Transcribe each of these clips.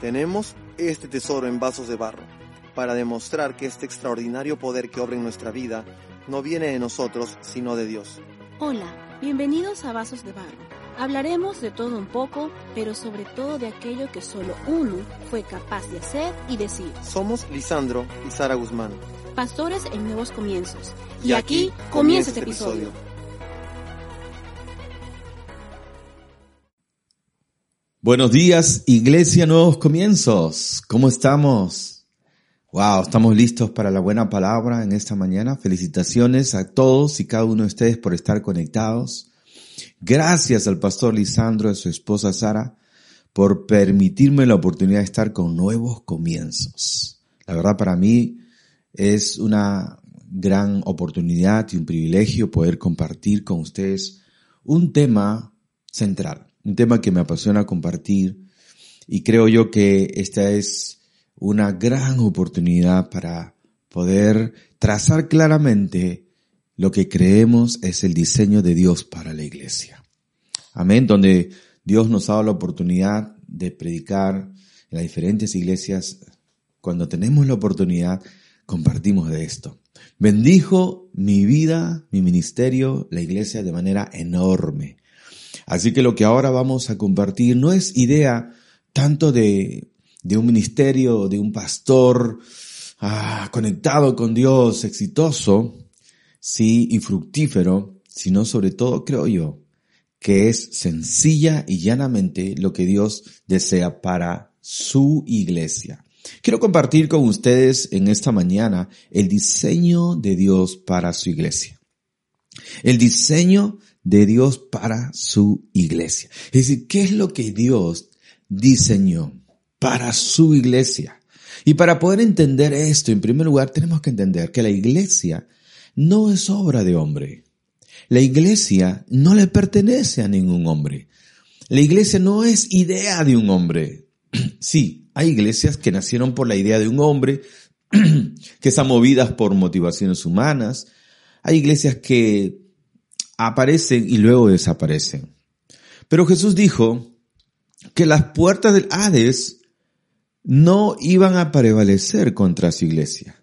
Tenemos este tesoro en vasos de barro para demostrar que este extraordinario poder que obra en nuestra vida no viene de nosotros, sino de Dios. Hola, bienvenidos a Vasos de Barro. Hablaremos de todo un poco, pero sobre todo de aquello que solo uno fue capaz de hacer y decir. Somos Lisandro y Sara Guzmán. Pastores en Nuevos Comienzos. Y, aquí comienza este episodio. Buenos días, Iglesia Nuevos Comienzos. ¿Cómo estamos? Wow, estamos listos para la buena palabra en esta mañana. Felicitaciones a todos y cada uno de ustedes por estar conectados. Gracias al pastor Lisandro y a su esposa Sara por permitirme la oportunidad de estar con nuevos comienzos. La verdad para mí es una gran oportunidad y un privilegio poder compartir con ustedes un tema central un tema que me apasiona compartir y creo yo que esta es una gran oportunidad para poder trazar claramente lo que creemos es el diseño de Dios para la iglesia. Amén, donde Dios nos ha dado la oportunidad de predicar en las diferentes iglesias. Cuando tenemos la oportunidad, compartimos de esto. Bendijo mi vida, mi ministerio, la iglesia de manera enorme. Así que lo que ahora vamos a compartir no es idea tanto de, de un ministerio, de un pastor ah, conectado con Dios, exitoso, sí, y fructífero, sino sobre todo, creo yo, que es sencilla y llanamente lo que Dios desea para su iglesia. Quiero compartir con ustedes en esta mañana el diseño de Dios para su iglesia. El diseño de Dios para su iglesia. Es decir, ¿qué es lo que Dios diseñó para su iglesia? Y para poder entender esto, en primer lugar, tenemos que entender que la iglesia no es obra de hombre. La iglesia no le pertenece a ningún hombre. La iglesia no es idea de un hombre. Sí, hay iglesias que nacieron por la idea de un hombre, que están movidas por motivaciones humanas. Hay iglesias que aparecen y luego desaparecen. Pero Jesús dijo que las puertas del Hades no iban a prevalecer contra su iglesia.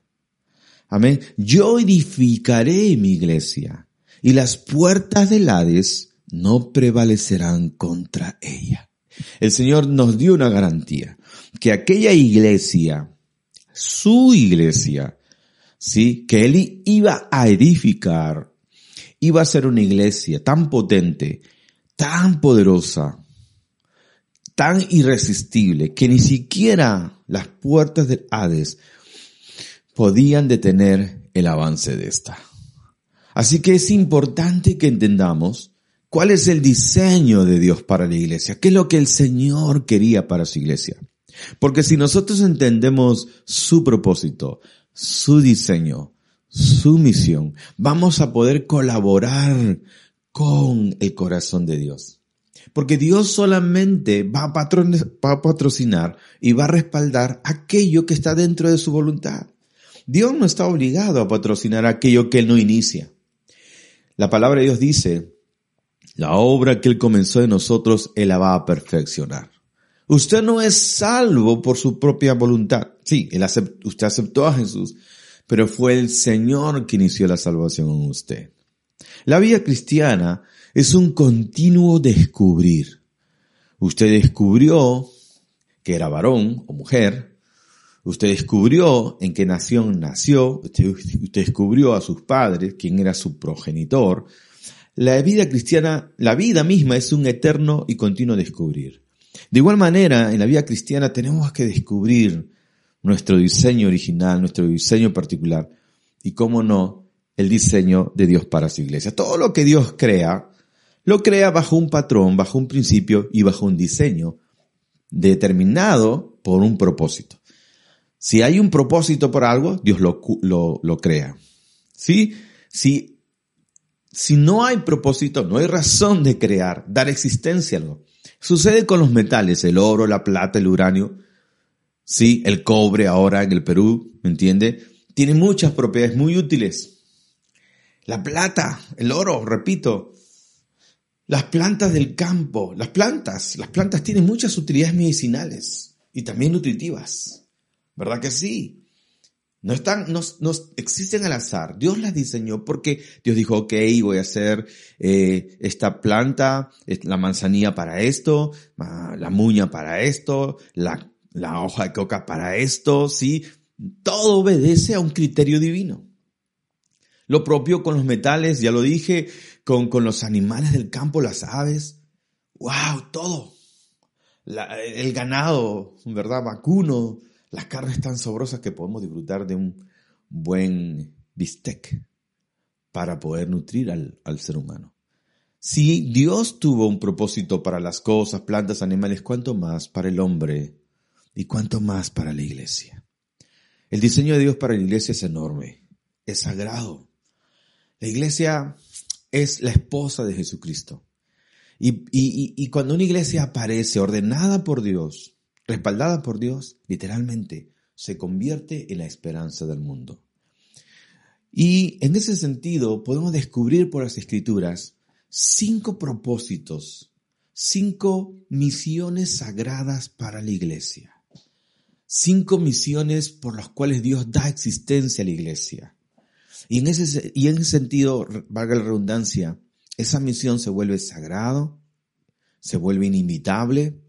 Amén. Yo edificaré mi iglesia y las puertas del Hades no prevalecerán contra ella. El Señor nos dio una garantía que aquella iglesia, su iglesia, sí, que Él iba a edificar, iba a ser una iglesia tan potente, tan poderosa, tan irresistible, que ni siquiera las puertas del Hades podían detener el avance de esta. Así que es importante que entendamos cuál es el diseño de Dios para la iglesia, qué es lo que el Señor quería para su iglesia. Porque si nosotros entendemos su propósito, su diseño, su misión, vamos a poder colaborar con el corazón de Dios. Porque Dios solamente va a, patrocinar y va a respaldar aquello que está dentro de su voluntad. Dios no está obligado a patrocinar aquello que Él no inicia. La palabra de Dios dice, la obra que Él comenzó en nosotros, Él la va a perfeccionar. Usted no es salvo por su propia voluntad. Sí, usted aceptó a Jesús, pero fue el Señor que inició la salvación en usted. La vida cristiana es un continuo descubrir. Usted descubrió que era varón o mujer, usted descubrió en qué nación nació, usted, usted descubrió a sus padres, quién era su progenitor. La vida cristiana, la vida misma es un eterno y continuo descubrir. De igual manera, en la vida cristiana tenemos que descubrir nuestro diseño original, nuestro diseño particular y, cómo no, el diseño de Dios para su iglesia. Todo lo que Dios crea, lo crea bajo un patrón, bajo un principio y bajo un diseño determinado por un propósito. Si hay un propósito por algo, Dios lo, lo, lo crea. ¿Sí? Si, si no hay propósito, no hay razón de crear, dar existencia a algo. Sucede con los metales, el oro, la plata, el uranio, sí, el cobre ahora en el Perú, ¿me entiende? Tiene muchas propiedades muy útiles. La plata, el oro, repito, las plantas del campo, las plantas, las plantas tienen muchas utilidades medicinales y también nutritivas. ¿Verdad que sí? No están, no, existen al azar. Dios las diseñó porque Dios dijo, ok, voy a hacer eh, esta planta, la manzanilla para esto, la muña para esto, la, la hoja de coca para esto, sí. Todo obedece a un criterio divino. Lo propio con los metales, ya lo dije, con, con los animales del campo, las aves. ¡Wow! Todo. el ganado, ¿verdad? Vacuno, las carnes tan sabrosas que podemos disfrutar de un buen bistec para poder nutrir al, al ser humano. Si Dios tuvo un propósito para las cosas, plantas, animales, ¿cuánto más para el hombre y cuánto más para la iglesia? El diseño de Dios para la iglesia es enorme, es sagrado. La iglesia es la esposa de Jesucristo. Y, y, y, cuando una iglesia aparece ordenada por Dios, respaldada por Dios, literalmente se convierte en la esperanza del mundo. Y en ese sentido podemos descubrir por las escrituras cinco propósitos, cinco misiones sagradas para la iglesia. Cinco misiones por las cuales Dios da existencia a la iglesia. Y en ese, y en ese sentido, valga la redundancia, esa misión se vuelve sagrado, se vuelve inimitable,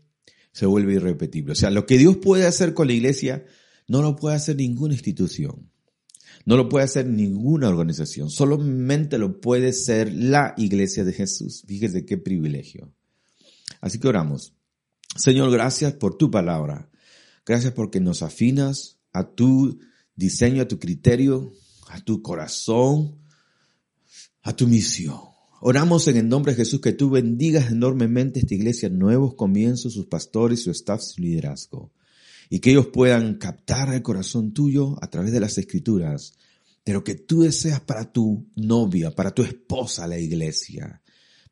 se vuelve irrepetible. O sea, lo que Dios puede hacer con la iglesia no lo puede hacer ninguna institución. No lo puede hacer ninguna organización. Solamente lo puede ser la iglesia de Jesús. Fíjese qué privilegio. Así que oramos. Señor, gracias por tu palabra. Gracias porque nos afinas a tu diseño, a tu criterio, a tu corazón, a tu misión. Oramos en el nombre de Jesús que tú bendigas enormemente esta iglesia, nuevos comienzos, sus pastores, su staff, su liderazgo. Y que ellos puedan captar el corazón tuyo a través de las escrituras, de lo que tú deseas para tu novia, para tu esposa, la iglesia.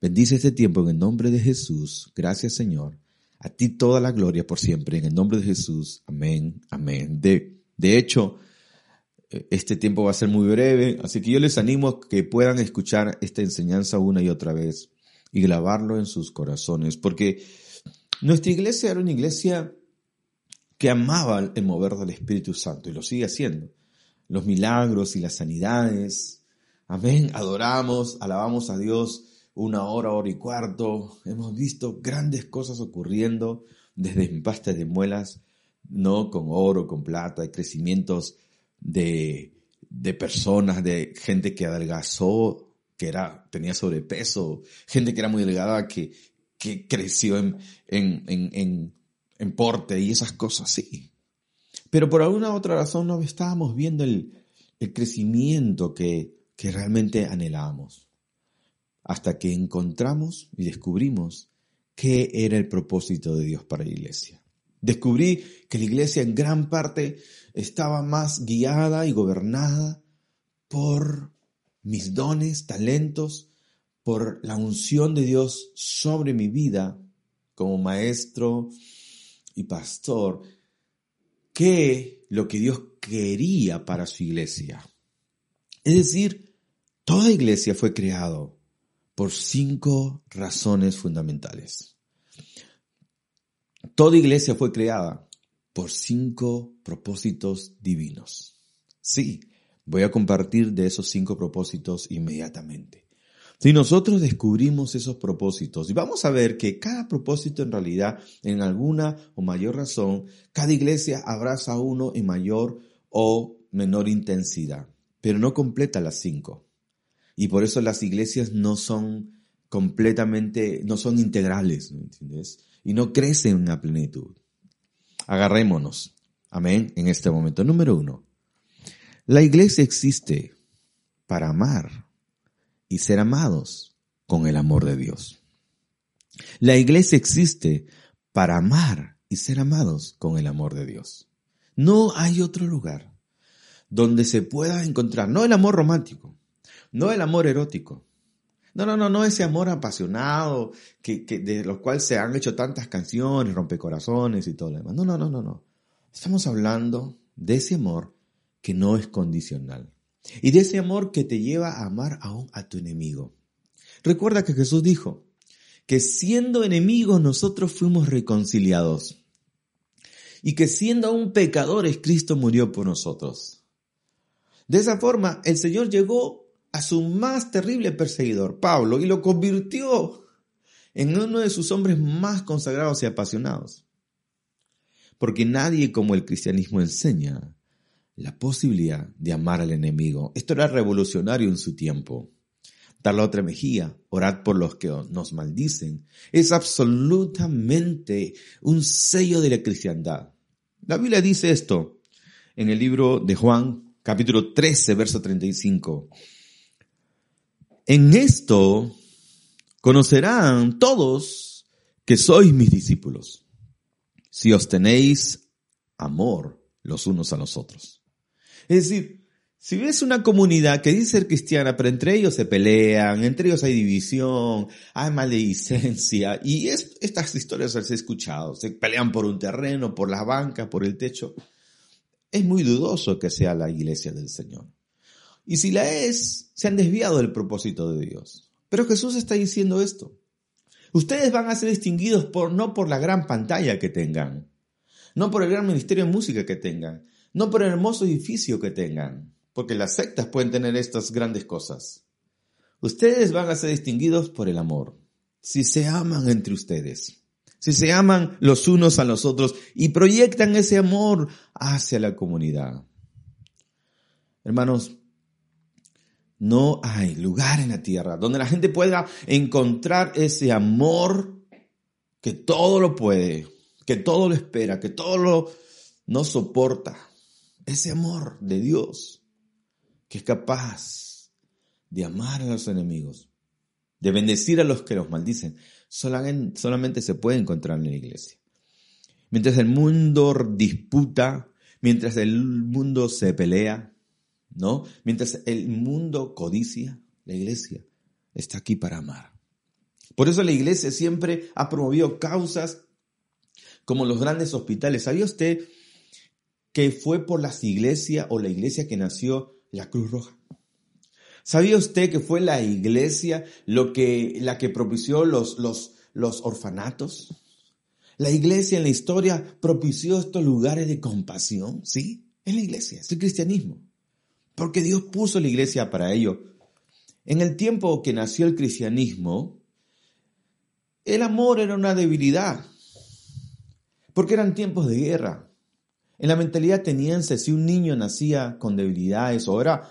Bendice este tiempo en el nombre de Jesús. Gracias Señor. A ti toda la gloria por siempre. En el nombre de Jesús. Amén. Amén. De, de hecho, este tiempo va a ser muy breve, así que yo les animo a que puedan escuchar esta enseñanza una y otra vez y grabarlo en sus corazones, porque nuestra iglesia era una iglesia que amaba el mover del Espíritu Santo y lo sigue haciendo. Los milagros y las sanidades. Amén. Adoramos, alabamos a Dios una hora, hora y cuarto. Hemos visto grandes cosas ocurriendo desde empastes de muelas, no con oro, con plata, crecimientos de, de personas, de gente que adelgazó, que era, tenía sobrepeso, gente que era muy delgada, que, que creció en, en, en, en, porte y esas cosas, sí. Pero por alguna otra razón no estábamos viendo el, el crecimiento que, que realmente anhelábamos. Hasta que encontramos y descubrimos qué era el propósito de Dios para la iglesia. Descubrí que la iglesia en gran parte estaba más guiada y gobernada por mis dones, talentos, por la unción de Dios sobre mi vida como maestro y pastor, que lo que Dios quería para su iglesia. Es decir, toda iglesia fue creado por cinco razones fundamentales. Toda iglesia fue creada por cinco propósitos divinos. Sí, voy a compartir de esos cinco propósitos inmediatamente. Si nosotros descubrimos esos propósitos y vamos a ver que cada propósito en realidad, en alguna o mayor razón, cada iglesia abraza uno en mayor o menor intensidad, pero no completa las cinco. Y por eso las iglesias no son completamente, no son integrales, ¿me entiendes? y no crece en una plenitud. Agarrémonos, amén, en este momento. Número uno, la iglesia existe para amar y ser amados con el amor de Dios. La iglesia existe para amar y ser amados con el amor de Dios. No hay otro lugar donde se pueda encontrar, no el amor romántico, no el amor erótico, no, no, no, no ese amor apasionado que, que de los cuales se han hecho tantas canciones, rompecorazones y todo lo demás. No, no, no, no, no. Estamos hablando de ese amor que no es condicional y de ese amor que te lleva a amar aún a tu enemigo. Recuerda que Jesús dijo que siendo enemigos nosotros fuimos reconciliados y que siendo aún pecadores Cristo murió por nosotros. De esa forma el Señor llegó a su más terrible perseguidor, Pablo, y lo convirtió en uno de sus hombres más consagrados y apasionados. Porque nadie como el cristianismo enseña la posibilidad de amar al enemigo. Esto era revolucionario en su tiempo. Dar la otra mejilla, orad por los que nos maldicen, es absolutamente un sello de la cristiandad. La Biblia dice esto en el libro de Juan, capítulo 13, verso 35. En esto conocerán todos que sois mis discípulos, si os tenéis amor los unos a los otros. Es decir, si ves una comunidad que dice ser cristiana, pero entre ellos se pelean, entre ellos hay división, hay maledicencia, y estas historias las he escuchado, se pelean por un terreno, por la banca, por el techo, es muy dudoso que sea la iglesia del Señor. Y si la es, se han desviado del propósito de Dios. Pero Jesús está diciendo esto. Ustedes van a ser distinguidos por, no por la gran pantalla que tengan, no por el gran ministerio de música que tengan, no por el hermoso edificio que tengan, porque las sectas pueden tener estas grandes cosas. Ustedes van a ser distinguidos por el amor, si se aman entre ustedes, si se aman los unos a los otros y proyectan ese amor hacia la comunidad. Hermanos, no hay lugar en la tierra donde la gente pueda encontrar ese amor que todo lo puede, que todo lo espera, que todo lo no soporta. Ese amor de Dios que es capaz de amar a los enemigos, de bendecir a los que los maldicen, solamente se puede encontrar en la iglesia. Mientras el mundo disputa, mientras el mundo se pelea, ¿no? Mientras el mundo codicia, la iglesia está aquí para amar. Por eso la iglesia siempre ha promovido causas como los grandes hospitales. ¿Sabía usted que fue por las iglesias o la iglesia que nació la Cruz Roja? ¿Sabía usted que fue la iglesia lo que, la que propició los, los, los orfanatos? La iglesia en la historia propició estos lugares de compasión, ¿sí? Es la iglesia, es el cristianismo porque Dios puso la iglesia para ello. En el tiempo que nació el cristianismo, el amor era una debilidad, porque eran tiempos de guerra. En la mentalidad ateniense, si un niño nacía con debilidades o era,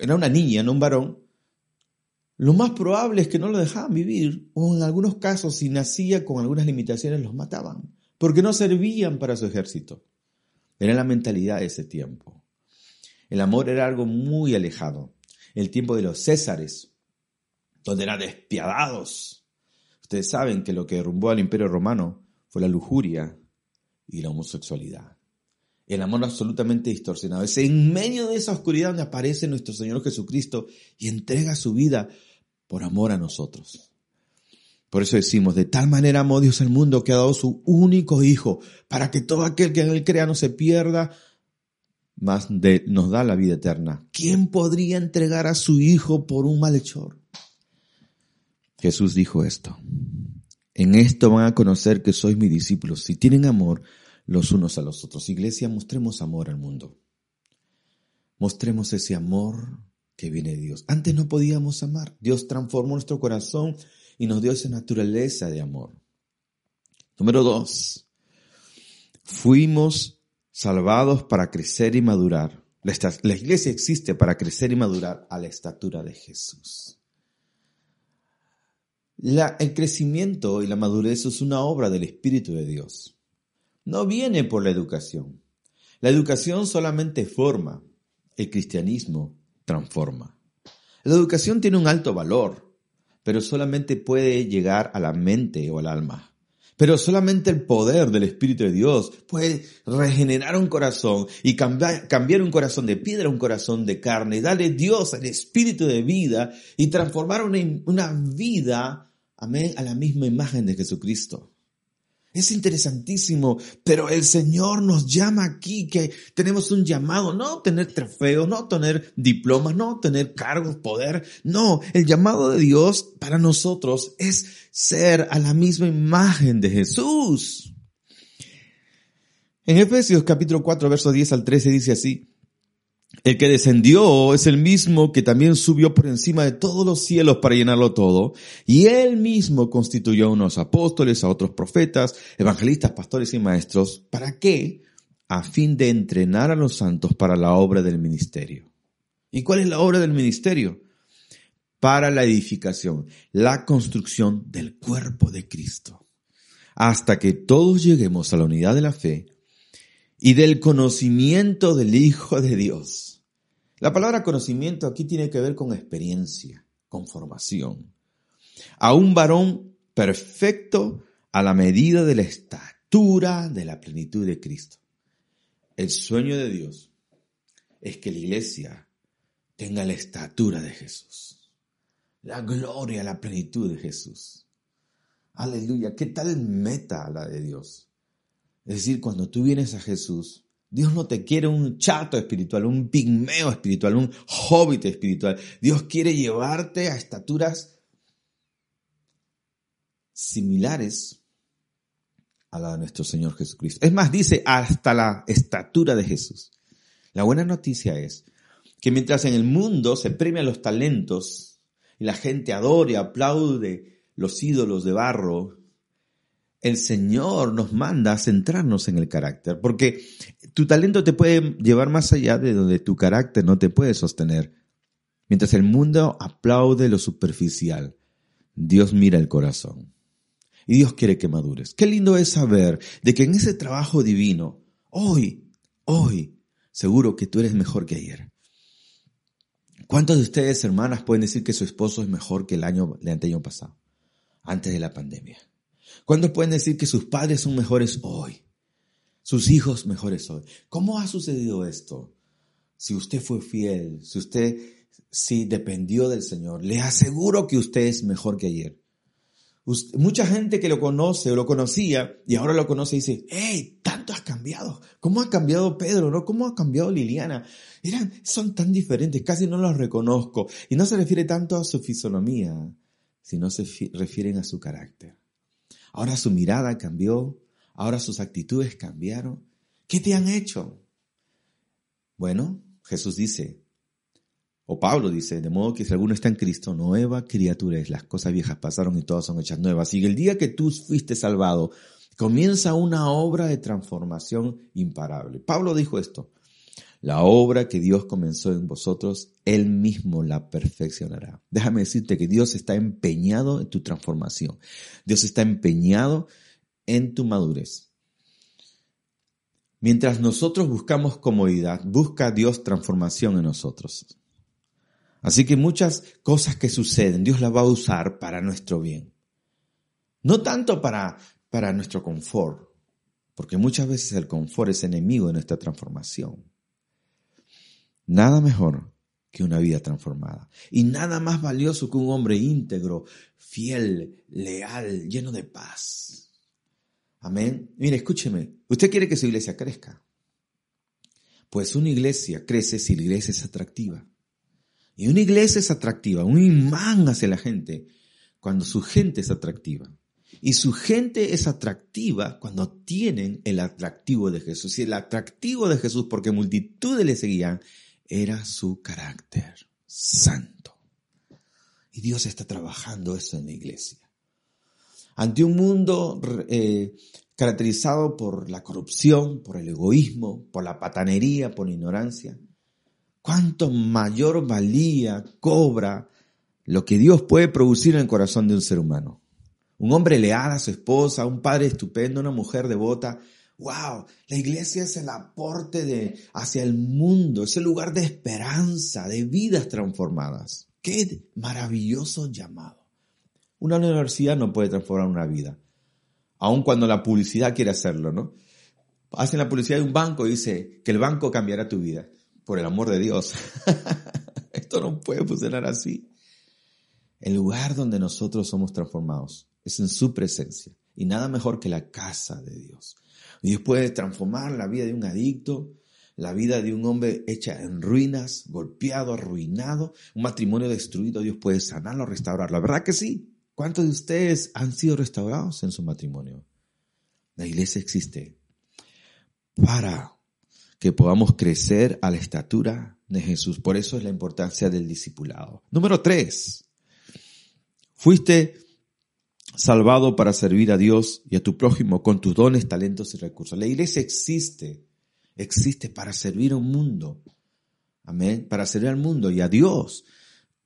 era una niña, no un varón, lo más probable es que no lo dejaban vivir, o en algunos casos, si nacía con algunas limitaciones, los mataban, porque no servían para su ejército. Era la mentalidad de ese tiempo. El amor era algo muy alejado. El tiempo de los Césares, donde eran despiadados. Ustedes saben que lo que derrumbó al imperio romano fue la lujuria y la homosexualidad. El amor absolutamente distorsionado. Es en medio de esa oscuridad donde aparece nuestro Señor Jesucristo y entrega su vida por amor a nosotros. Por eso decimos, de tal manera amó Dios al mundo que ha dado su único Hijo, para que todo aquel que en él crea no se pierda, más de, nos da la vida eterna. ¿Quién podría entregar a su Hijo por un malhechor? Jesús dijo esto. En esto van a conocer que sois mis discípulos, si tienen amor los unos a los otros. Iglesia, mostremos amor al mundo. Mostremos ese amor que viene de Dios. Antes no podíamos amar. Dios transformó nuestro corazón y nos dio esa naturaleza de amor. Número dos. Fuimos salvados para crecer y madurar. La, iglesia existe para crecer y madurar a la estatura de Jesús. el crecimiento y la madurez es una obra del Espíritu de Dios. No viene por la educación. La educación solamente forma, el cristianismo transforma. La educación tiene un alto valor, pero solamente puede llegar a la mente o al alma. Pero solamente el poder del Espíritu de Dios puede regenerar un corazón y cambiar, un corazón de piedra a un corazón de carne, darle Dios al Espíritu de vida y transformar una, una vida, amén, a la misma imagen de Jesucristo. Es interesantísimo, pero el Señor nos llama aquí que tenemos un llamado, no tener trofeos, no tener diplomas, no tener cargos, poder, no, el llamado de Dios para nosotros es ser a la misma imagen de Jesús. En Efesios capítulo 4, verso 10 al 13 dice así, el que descendió es el mismo que también subió por encima de todos los cielos para llenarlo todo, y él mismo constituyó a unos apóstoles, a otros profetas, evangelistas, pastores y maestros. ¿Para qué? A fin de entrenar a los santos para la obra del ministerio. ¿Y cuál es la obra del ministerio? Para la edificación, la construcción del cuerpo de Cristo, hasta que todos lleguemos a la unidad de la fe y del conocimiento del Hijo de Dios. La palabra conocimiento aquí tiene que ver con experiencia, con formación. A un varón perfecto a la medida de la estatura de la plenitud de Cristo. El sueño de Dios es que la iglesia tenga la estatura de Jesús, la gloria, la plenitud de Jesús. Aleluya, ¿qué tal meta la de Dios? Es decir, cuando tú vienes a Jesús, Dios no te quiere un chato espiritual, un pigmeo espiritual, un hobbit espiritual. Dios quiere llevarte a estaturas similares a la de nuestro Señor Jesucristo. Es más, dice hasta la estatura de Jesús. La buena noticia es que mientras en el mundo se premian los talentos y la gente adora y aplaude los ídolos de barro el Señor nos manda a centrarnos en el carácter, porque tu talento te puede llevar más allá de donde tu carácter no te puede sostener. Mientras el mundo aplaude lo superficial, Dios mira el corazón. Y Dios quiere que madures. Qué lindo es saber de que en ese trabajo divino, hoy, hoy, seguro que tú eres mejor que ayer. ¿Cuántos de ustedes, hermanas, pueden decir que su esposo es mejor que el año, el año pasado, antes de la pandemia? ¿Cuántos pueden decir que sus padres son mejores hoy? Sus hijos mejores hoy. ¿Cómo ha sucedido esto? Si usted fue fiel, si usted sí dependió del Señor, le aseguro que usted es mejor que ayer. mucha gente que lo conoce o lo conocía y ahora lo conoce y dice, hey, tanto has cambiado. ¿Cómo ha cambiado Pedro? ¿No? ¿Cómo ha cambiado Liliana? Eran, son tan diferentes, casi no los reconozco. Y no se refiere tanto a su fisonomía, sino se refieren a su carácter. Ahora su mirada cambió, ahora sus actitudes cambiaron. ¿Qué te han hecho? Bueno, Jesús dice, o Pablo dice, de modo que si alguno está en Cristo, nueva criatura es, las cosas viejas pasaron y todas son hechas nuevas. Y el día que tú fuiste salvado, comienza una obra de transformación imparable. Pablo dijo esto, la obra que Dios comenzó en vosotros, Él mismo la perfeccionará. Déjame decirte que Dios está empeñado en tu transformación. Dios está empeñado en tu madurez. Mientras nosotros buscamos comodidad, busca Dios transformación en nosotros. Así que muchas cosas que suceden, Dios las va a usar para nuestro bien. No tanto para, para nuestro confort, porque muchas veces el confort es enemigo de nuestra transformación. Nada mejor que una vida transformada. Y nada más valioso que un hombre íntegro, fiel, leal, lleno de paz. Amén. Mire, escúcheme. Usted quiere que su iglesia crezca. Pues una iglesia crece si la iglesia es atractiva. Y una iglesia es atractiva, un imán hacia la gente, cuando su gente es atractiva. Y su gente es atractiva cuando tienen el atractivo de Jesús. Y el atractivo de Jesús, porque multitudes le seguían, era su carácter santo. Y Dios está trabajando eso en la iglesia. Ante un mundo eh, caracterizado por la corrupción, por el egoísmo, por la patanería, por la ignorancia, ¿cuánto mayor valía cobra lo que Dios puede producir en el corazón de un ser humano? Un hombre leal a su esposa, un padre estupendo, una mujer devota, Wow, la iglesia es el aporte de, hacia el mundo, es el lugar de esperanza, de vidas transformadas. Qué maravilloso llamado. Una universidad no puede transformar una vida. Aun cuando la publicidad quiere hacerlo, ¿no? Hacen la publicidad de un banco y dice que el banco cambiará tu vida. Por el amor de Dios. Esto no puede funcionar así. El lugar donde nosotros somos transformados es en su presencia. Y nada mejor que la casa de Dios. Dios puede transformar la vida de un adicto, la vida de un hombre hecha en ruinas, golpeado, arruinado, un matrimonio destruido. Dios puede sanarlo, restaurarlo. La verdad que sí. ¿Cuántos de ustedes han sido restaurados en su matrimonio? La iglesia existe para que podamos crecer a la estatura de Jesús. Por eso es la importancia del discipulado. Número tres. Fuiste salvado para servir a Dios y a tu prójimo con tus dones, talentos y recursos. La iglesia existe, existe para servir a un mundo. Amén. Para servir al mundo y a Dios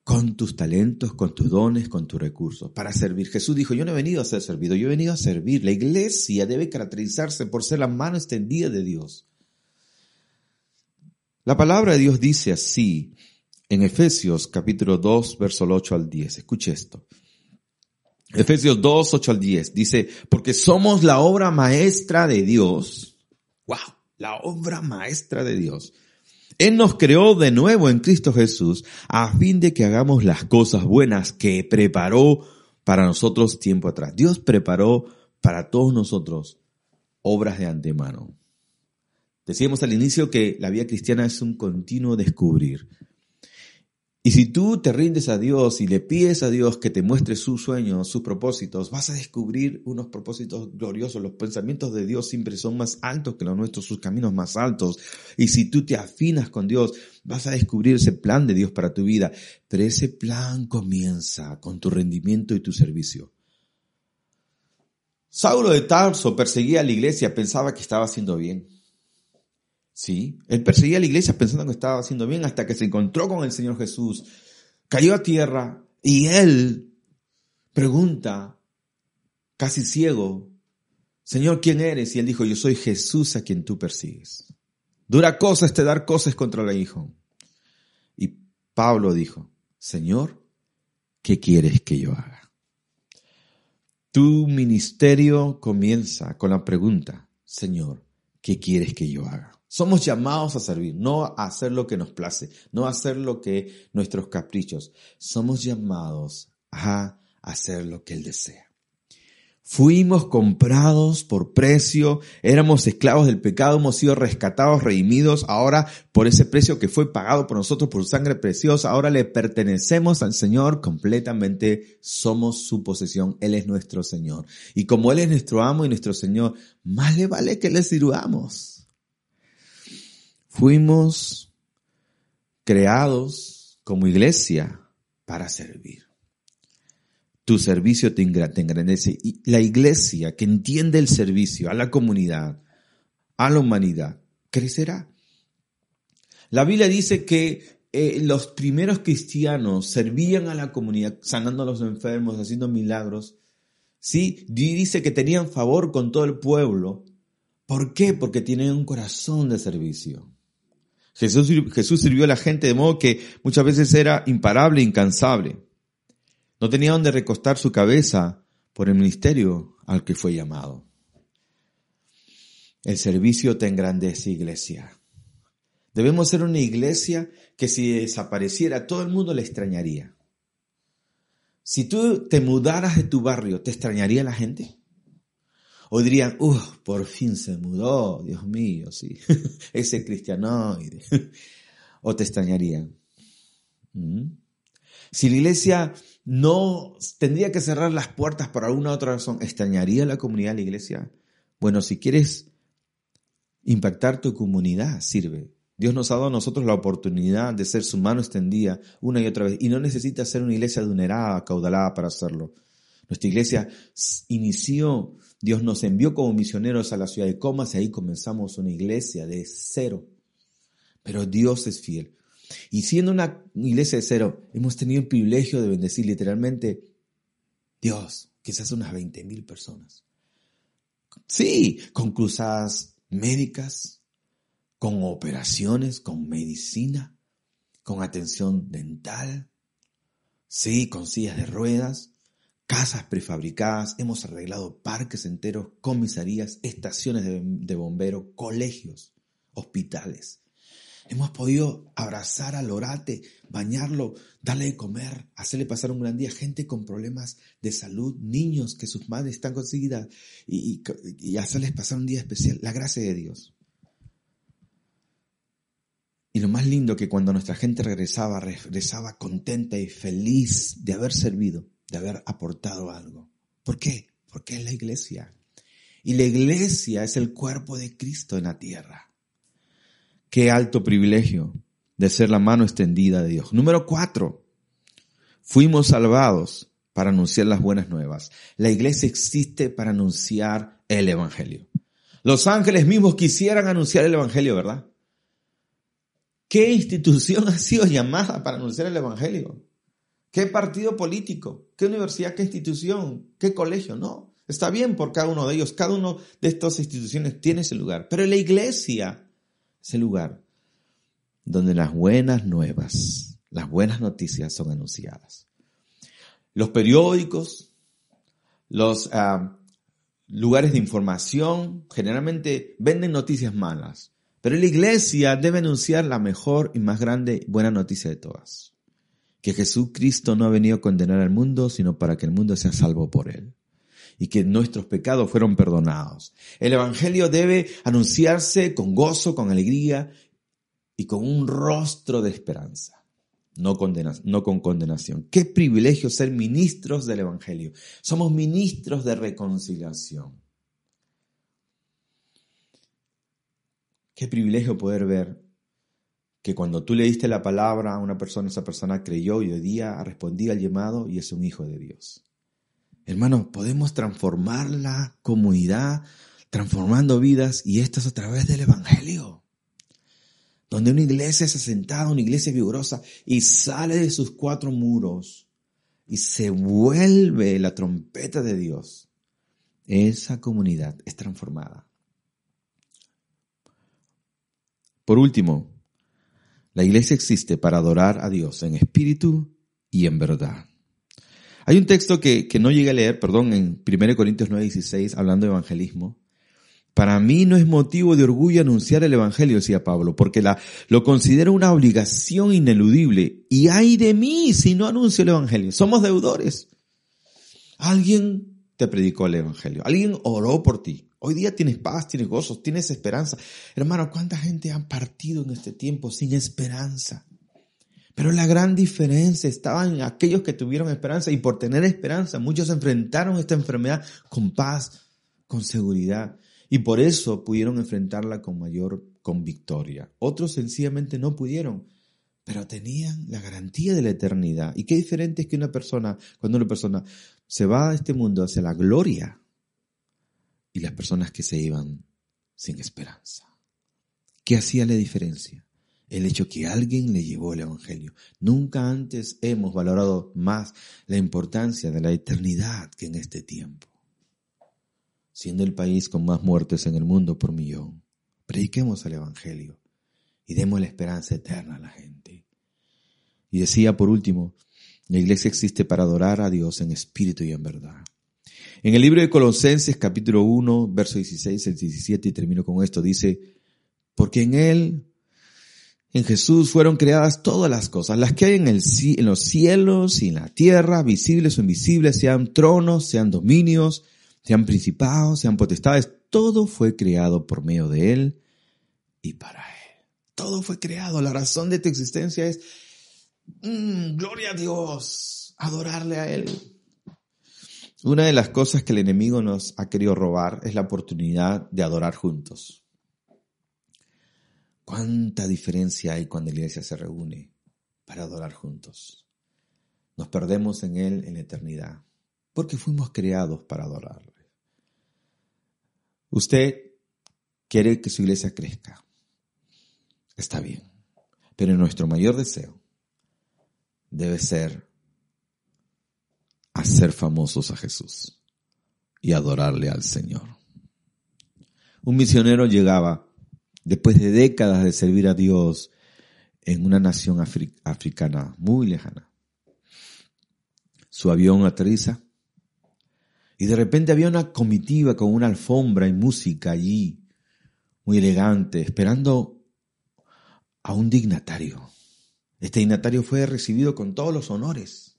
con tus talentos, con tus dones, con tus recursos, para servir. Jesús dijo, yo no he venido a ser servido, yo he venido a servir. La iglesia debe caracterizarse por ser la mano extendida de Dios. La palabra de Dios dice así en Efesios capítulo 2, verso 8 al 10. Escuche esto. Efesios 2, 8 al 10 dice, porque somos la obra maestra de Dios. Wow, la obra maestra de Dios. Él nos creó de nuevo en Cristo Jesús a fin de que hagamos las cosas buenas que preparó para nosotros tiempo atrás. Dios preparó para todos nosotros obras de antemano. Decíamos al inicio que la vida cristiana es un continuo descubrir. Y si tú te rindes a Dios y le pides a Dios que te muestre sus sueños, sus propósitos, vas a descubrir unos propósitos gloriosos. Los pensamientos de Dios siempre son más altos que los nuestros, sus caminos más altos. Y si tú te afinas con Dios, vas a descubrir ese plan de Dios para tu vida. Pero ese plan comienza con tu rendimiento y tu servicio. Saulo de Tarso perseguía a la iglesia, pensaba que estaba haciendo bien. Sí, él perseguía a la iglesia pensando que estaba haciendo bien hasta que se encontró con el Señor Jesús, cayó a tierra y él pregunta, casi ciego, Señor, ¿quién eres? Y él dijo, yo soy Jesús a quien tú persigues. Dura cosa este dar cosas contra el Hijo. Y Pablo dijo, Señor, ¿qué quieres que yo haga? Tu ministerio comienza con la pregunta, Señor, ¿qué quieres que yo haga? Somos llamados a servir, no a hacer lo que nos place, no a hacer lo que nuestros caprichos. Somos llamados a hacer lo que Él desea. Fuimos comprados por precio, éramos esclavos del pecado, hemos sido rescatados, redimidos, ahora por ese precio que fue pagado por nosotros por sangre preciosa, ahora le pertenecemos al Señor completamente, somos su posesión, Él es nuestro Señor. Y como Él es nuestro amo y nuestro Señor, más le vale que le sirvamos. Fuimos creados como iglesia para servir. Tu servicio te engrandece. Y la iglesia que entiende el servicio a la comunidad, a la humanidad, crecerá. La Biblia dice que eh, los primeros cristianos servían a la comunidad, sanando a los enfermos, haciendo milagros. Sí, dice que tenían favor con todo el pueblo. ¿Por qué? Porque tienen un corazón de servicio. Jesús, sirvió a la gente de modo que muchas veces era imparable, incansable. No tenía donde recostar su cabeza por el ministerio al que fue llamado. El servicio te engrandece, iglesia. Debemos ser una iglesia que si desapareciera todo el mundo le extrañaría. Si tú te mudaras de tu barrio, ¿te extrañaría la gente? O dirían, uff, por fin se mudó, Dios mío, sí, ese cristianoide. o te extrañarían. ¿Mm? Si la iglesia no tendría que cerrar las puertas por alguna otra razón, ¿extrañaría la comunidad de la iglesia? Bueno, si quieres impactar tu comunidad, sirve. Dios nos ha dado a nosotros la oportunidad de ser su mano extendida una y otra vez. Y no necesita ser una iglesia dunerada, acaudalada para hacerlo. Nuestra iglesia inició Dios nos envió como misioneros a la ciudad de Comas y ahí comenzamos una iglesia de cero. Pero Dios es fiel. Y siendo una iglesia de cero, hemos tenido el privilegio de bendecir literalmente Dios, quizás unas 20 mil personas. Sí, con cruzadas médicas, con operaciones, con medicina, con atención dental, sí, con sillas de ruedas, casas prefabricadas, hemos arreglado parques enteros, comisarías, estaciones de, bomberos, colegios, hospitales. Hemos podido abrazar al orate, bañarlo, darle de comer, hacerle pasar un gran día. Gente con problemas de salud, niños que sus madres están conseguidas y, y, y hacerles pasar un día especial. La gracia de Dios. Y lo más lindo que cuando nuestra gente regresaba, regresaba contenta y feliz de haber servido, de haber aportado algo. ¿Por qué? Porque es la iglesia. Y la iglesia es el cuerpo de Cristo en la tierra. Qué alto privilegio de ser la mano extendida de Dios. Número cuatro, fuimos salvados para anunciar las buenas nuevas. La iglesia existe para anunciar el Evangelio. Los ángeles mismos quisieran anunciar el Evangelio, ¿verdad? ¿Qué institución ha sido llamada para anunciar el Evangelio? ¿Qué partido político? ¿Qué universidad? ¿Qué institución? ¿Qué colegio? No. Está bien por cada uno de ellos. Cada uno de estas instituciones tiene ese lugar. Pero la iglesia ese lugar donde las buenas nuevas, las buenas noticias son anunciadas. Los periódicos, los uh, lugares de información generalmente venden noticias malas, pero la iglesia debe anunciar la mejor y más grande buena noticia de todas. Que Jesucristo no ha venido a condenar al mundo, sino para que el mundo sea salvo por él y que nuestros pecados fueron perdonados. El Evangelio debe anunciarse con gozo, con alegría y con un rostro de esperanza, no, con condenación. Qué privilegio ser ministros del Evangelio. Somos ministros de reconciliación. Qué privilegio poder ver que cuando tú le diste la palabra a una persona, esa persona creyó y hoy día respondía al llamado y es un hijo de Dios. Hermano, podemos transformar la comunidad, transformando vidas, y esto es a través del Evangelio. Donde una iglesia se sentada, una iglesia vigorosa, y sale de sus cuatro muros y se vuelve la trompeta de Dios. Esa comunidad es transformada. Por último, la iglesia existe para adorar a Dios en espíritu y en verdad. Hay un texto que, no llegué a leer, perdón, en 1 Corintios 9:16, hablando de evangelismo. Para mí no es motivo de orgullo anunciar el Evangelio, decía Pablo, porque la, lo considero una obligación ineludible. Y hay de mí si no anuncio el Evangelio. Somos deudores. Alguien te predicó el Evangelio. Alguien oró por ti. Hoy día tienes paz, tienes gozos, tienes esperanza. Hermano, ¿cuánta gente ha partido en este tiempo sin esperanza? Pero la gran diferencia estaba en aquellos que tuvieron esperanza y por tener esperanza muchos enfrentaron esta enfermedad con paz, con seguridad y por eso pudieron enfrentarla con mayor con victoria. Otros sencillamente no pudieron, pero tenían la garantía de la eternidad. Y qué diferente es que una persona, cuando una persona se va a este mundo hacia la gloria y las personas que se iban sin esperanza. ¿Qué hacía la diferencia? el hecho que alguien le llevó el Evangelio. Nunca antes hemos valorado más la importancia de la eternidad que en este tiempo. Siendo el país con más muertes en el mundo por millón, prediquemos el Evangelio y demos la esperanza eterna a la gente. Y decía por último, la iglesia existe para adorar a Dios en espíritu y en verdad. En el libro de Colosenses capítulo 1, verso 16 el 17, y termino con esto, dice, porque en Él en Jesús fueron creadas todas las cosas, las que hay en, el, en los cielos y en la tierra, visibles o invisibles, sean tronos, sean dominios, sean principados, sean potestades, todo fue creado por medio de Él y para Él. Todo fue creado. La razón de tu existencia es, mm, gloria a Dios, adorarle a Él. Una de las cosas que el enemigo nos ha querido robar es la oportunidad de adorar juntos. ¿Cuánta diferencia hay cuando la iglesia se reúne para adorar juntos? Nos perdemos en Él en la eternidad, porque fuimos creados para adorarle. Usted quiere que su iglesia crezca. Está bien, pero nuestro mayor deseo debe ser hacer famosos a Jesús y adorarle al Señor. Un misionero llegaba después de décadas de servir a Dios en una nación africana muy lejana. Su avión aterriza Y de repente había una comitiva con una alfombra y música allí, muy elegante, esperando a un dignatario. Este dignatario fue recibido con todos los honores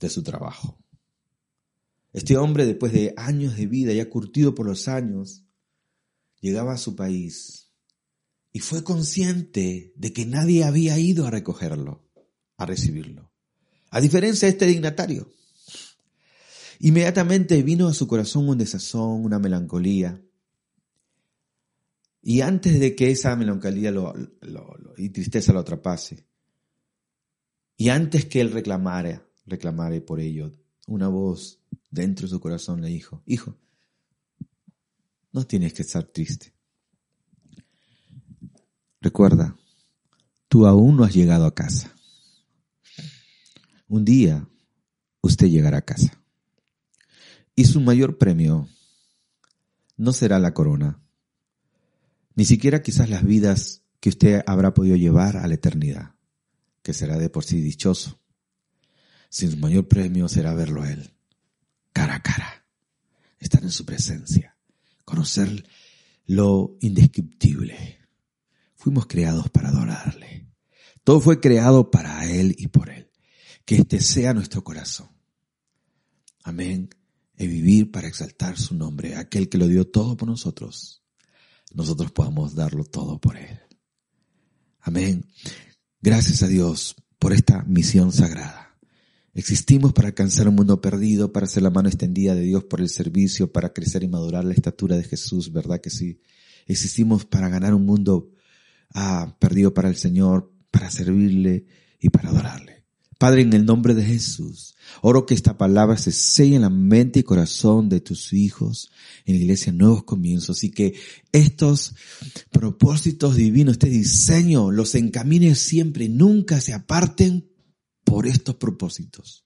de su trabajo. Este hombre, después de años de vida, ya curtido por los años, llegaba a su país y fue consciente de que nadie había ido a recogerlo, a recibirlo. A diferencia de este dignatario. Inmediatamente vino a su corazón un desazón, una melancolía. Y antes de que esa melancolía y tristeza lo atrapase, y antes que él reclamara, reclamara por ello, una voz dentro de su corazón le dijo, hijo, no tienes que estar triste. Recuerda, tú aún no has llegado a casa. Un día usted llegará a casa. Y su mayor premio no será la corona, ni siquiera quizás las vidas que usted habrá podido llevar a la eternidad, que será de por sí dichoso. Su mayor premio será verlo a Él, cara a cara, estar en su presencia, conocer lo indescriptible. Fuimos creados para adorarle. Todo fue creado para Él y por Él. Que este sea nuestro corazón. Amén. Y vivir para exaltar su nombre, aquel que lo dio todo por nosotros. Nosotros podamos darlo todo por Él. Amén. Gracias a Dios por esta misión sagrada. Existimos para alcanzar un mundo perdido, para hacer la mano extendida de Dios por el servicio, para crecer y madurar la estatura de Jesús, ¿verdad que sí? Existimos para ganar un mundo ah, perdido para el Señor, para servirle y para adorarle. Padre, en el nombre de Jesús, oro que esta palabra se selle en la mente y corazón de tus hijos en la iglesia Nuevos Comienzos y que estos propósitos divinos, este diseño, los encamine siempre, nunca se aparten por estos propósitos,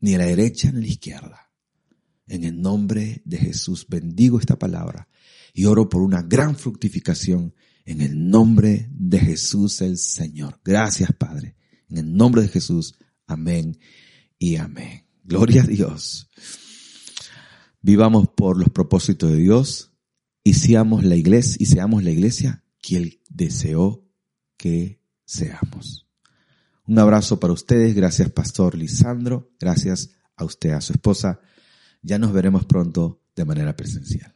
ni a la derecha ni a la izquierda. En el nombre de Jesús bendigo esta palabra y oro por una gran fructificación en el nombre de Jesús el Señor. Gracias, Padre. En el nombre de Jesús. Amén y amén. Gloria a Dios. Vivamos por los propósitos de Dios y seamos la iglesia, y seamos la iglesia que deseó que seamos. Un abrazo para ustedes. Gracias, Pastor Lisandro. Gracias a usted, a su esposa. Ya nos veremos pronto de manera presencial.